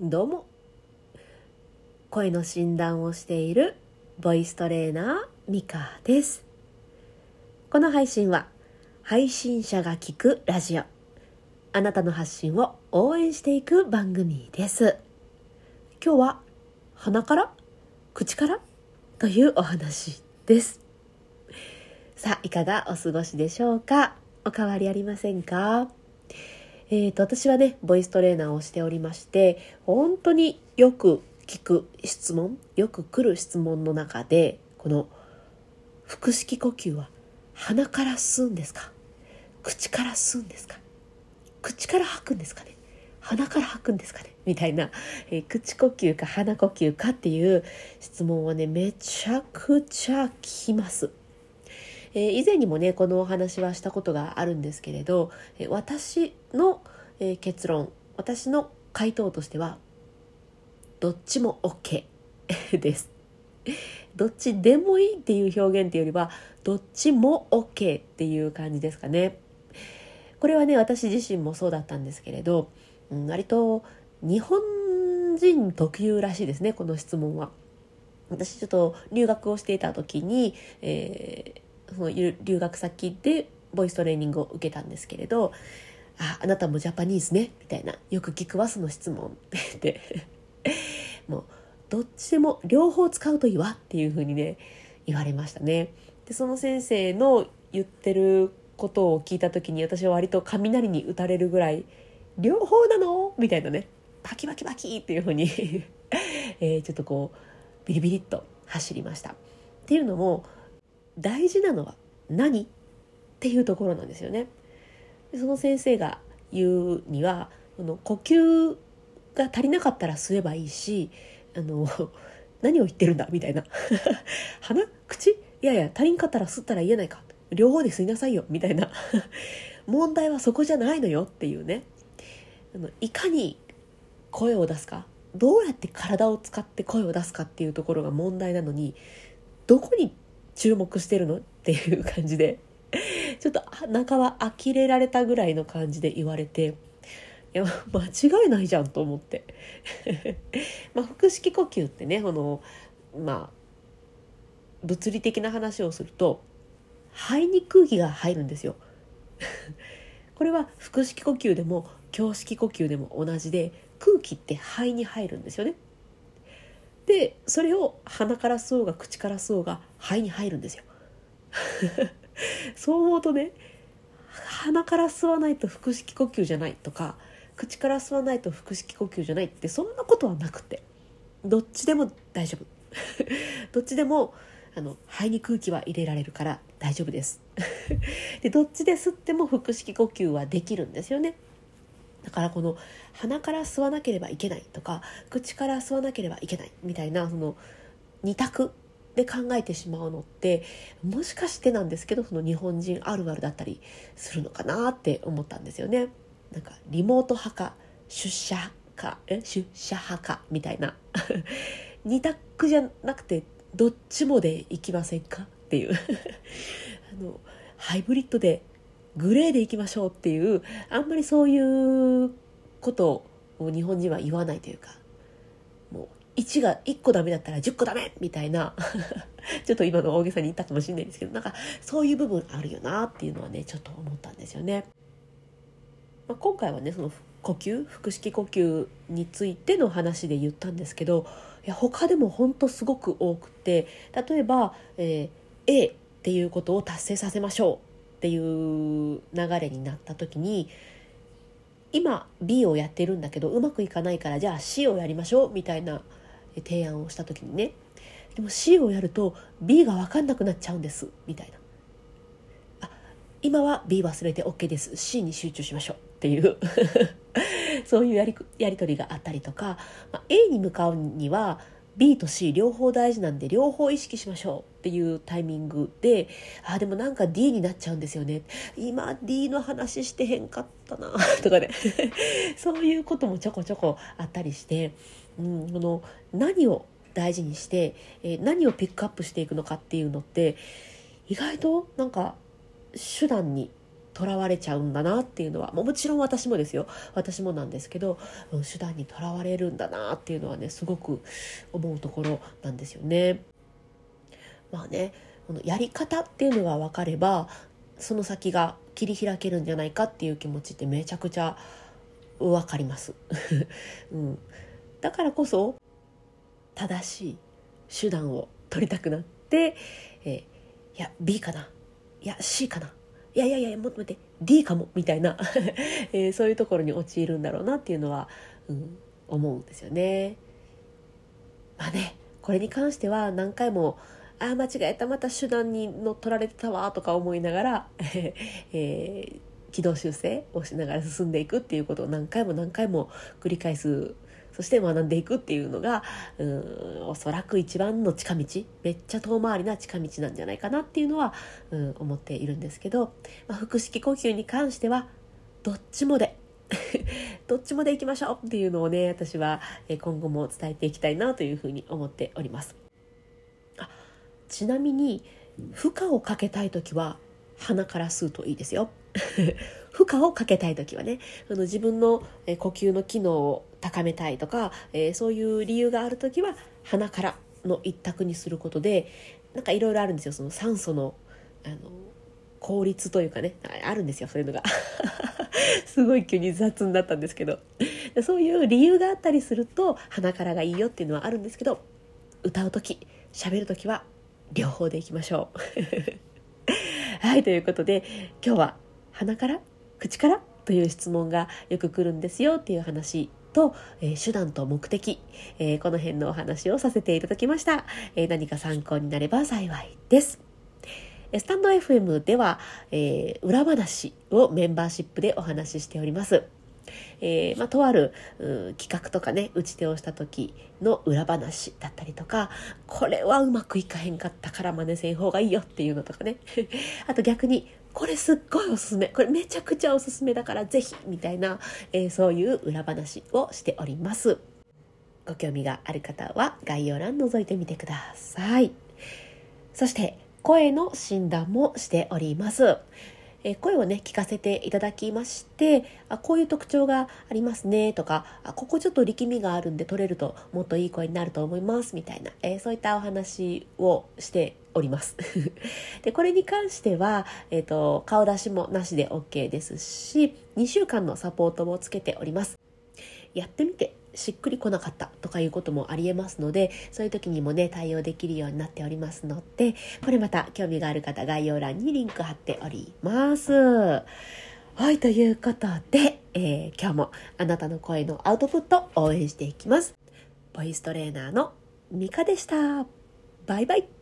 どうも。声の診断をしているボイストレーナーミカです。この配信は配信者が聞くラジオ。あなたの発信を応援していく番組です。今日は鼻から？口から？というお話です。さあいかがお過ごしでしょうか？お変わりありませんか？えーと、私はねボイストレーナーをしておりまして本当によく聞く質問よく来る質問の中でこの腹式呼吸は鼻から吸うんですか？口から吸うんですか？口から吐くんですかね？鼻から吐くんですかね？みたいな、えー、口呼吸か鼻呼吸かっていう質問はねめちゃくちゃ聞きます。え、以前にもねこのお話はしたことがあるんですけれど、え、私の、え、結論私の回答としてはどっちも OK です。どっちでもいいっていう表現っていうよりはどっちも OK っていう感じですかね。これはね私自身もそうだったんですけれど、うん、割と日本人特有らしいですねこの質問は。私ちょっと留学をしていた時に、えー、その留学先でボイストレーニングを受けたんですけれど「ああなたもジャパニーズね」みたいな「よく聞くわその質問」って もうどっちでも両方使うといいわっていうふうにね言われましたね。でその先生の言ってることを聞いた時に私は割と雷に打たれるぐらい「両方なの?」みたいなねバキバキバキっていうふうに えちょっとこうビリビリっと走りました。っていうのも大事なのは何？っていうところなんですよね。その先生が言うにはこの呼吸が足りなかったら吸えばいいしあの 何を言ってるんだ？みたいな。鼻口？いやいや足りんかったら吸ったら言えないか。両方で吸いなさいよ。みたいな。問題はそこじゃないのよっていうね。あのいかに声を出すか。どうやって体を使って声を出すかっていうところが問題なのにどこに注目してるの？っていう感じで。ちょっと半ば呆れられたぐらいの感じで言われて。いや間違いないじゃんと思って。まあ腹式呼吸ってねこのまあ物理的な話をすると肺に空気が入るんですよ。これは腹式呼吸でも胸式呼吸でも同じで空気って肺に入るんですよね。でそれを鼻から吸おうが口から吸おうが肺に入るんですよ。そう思うとね鼻から吸わないと腹式呼吸じゃないとか口から吸わないと腹式呼吸じゃないってそんなことはなくてどっちでも大丈夫。どっちでもあの肺に空気は入れられるから大丈夫です。でどっちで吸っても腹式呼吸はできるんですよね。だからこの鼻から吸わなければいけないとか口から吸わなければいけないみたいなその2択で考えてしまうのってもしかしてなんですけどその日本人あるあるだったりするのかなって思ったんですよね。なんかリモート派か出社かえ出社派かみたいな 2択じゃなくてどっちもでいきませんかっていう あのハイブリッドでグレーでいきましょうっていうあんまりそういうことを日本人は言わないというかもう1が1個ダメだったら10個ダメみたいな ちょっと今の大げさに言ったかもしれないですけどなんかそういう部分あるよなっていうのはねちょっと思ったんですよね。まあ、今回はねその呼吸腹式呼吸についての話で言ったんですけどいや他でも本当すごく多くて例えば、えー、A っていうことを達成させましょうっていう流れになった時に今 B をやってるんだけどうまくいかないからじゃあ C をやりましょうみたいな提案をした時にね。でも C をやると B が分かんなくなっちゃうんですみたいな。あ今は B 忘れて OK です C に集中しましょうっていう。そういうやりやり取りがあったりとか、まあ、A に向かうには B と C 両方大事なんで両方意識しましょうっていうタイミングであでもなんか D になっちゃうんですよね。今 D の話してへんかったな とかね。そういうこともちょこちょこあったりして、うん、この何を大事にして、えー、何をピックアップしていくのかっていうのって意外となんか手段にとらわれちゃうんだなっていうのはもちろん私もですよ。私もなんですけど手段にとらわれるんだなっていうのはねすごく思うところなんですよね。まあねこのやり方っていうのが分かればその先が切り開けるんじゃないかっていう気持ちってめちゃくちゃ分かります、うん、だからこそ正しい手段を取りたくなって、えー、いや B かな。いや C かな。いやいやいやもっと待って D かもみたいな、えー、そういうところに陥るんだろうなっていうのは、うん、思うんですよね。まあねこれに関しては何回もああ間違えたまた手段に乗っ取られてたわとか思いながら、えー、軌道修正をしながら進んでいくっていうことを何回も何回も繰り返すそして学んでいくっていうのがうんおそらく一番の近道めっちゃ遠回りな近道なんじゃないかなっていうのはうん思っているんですけど、まあ、腹式呼吸に関してはどっちもで どっちもでいきましょうっていうのをね私は今後も伝えていきたいなというふうに思っております。あちなみに負荷をかけたい時は鼻から吸うといいですよ。負荷をかけたい時はねあの自分の呼吸の機能を高めたいとか、えー、そういう理由がある時は鼻からの一択にすることでなんかいろいろあるんですよ。その酸素のあの効率というかねあるんですよそういうのが。すごい急に雑になったんですけど。そういう理由があったりすると鼻からがいいよっていうのはあるんですけど歌う時喋る時は両方でいきましょう。はいということで今日は鼻から口から？という質問がよく来るんですよっていう話と、えー、手段と目的、えー、この辺のお話をさせていただきました、えー、何か参考になれば幸いです。スタンド FM では、え裏話をメンバーシップでお話ししております。えー、まあ、とある企画とかね打ち手をした時の裏話だったりとかこれはうまくいかへんかったから真似せん方がいいよっていうのとかね。あと逆にこれすっごいおすすめこれめちゃくちゃおすすめだからぜひみたいな、えー、そういう裏話をしております。ご興味がある方は概要欄覗いてみてください。そして声の診断もしております。え声をね聞かせていただきましてあこういう特徴がありますねとかあここちょっと力みがあるんで取れるともっといい声になると思いますみたいな、えー、そういったお話をしております。でこれに関しては、えーと、顔出しもなしで OK ですし2週間のサポートもつけております。やってみてしっくりこなかったとかいうこともありえますのでそういう時にもね対応できるようになっておりますのでこれまた興味がある方概要欄にリンク貼っております。はいということで、えー、今日もあなたの声のアウトプット応援していきます。ボイストレーナーのミカでした。バイバイ。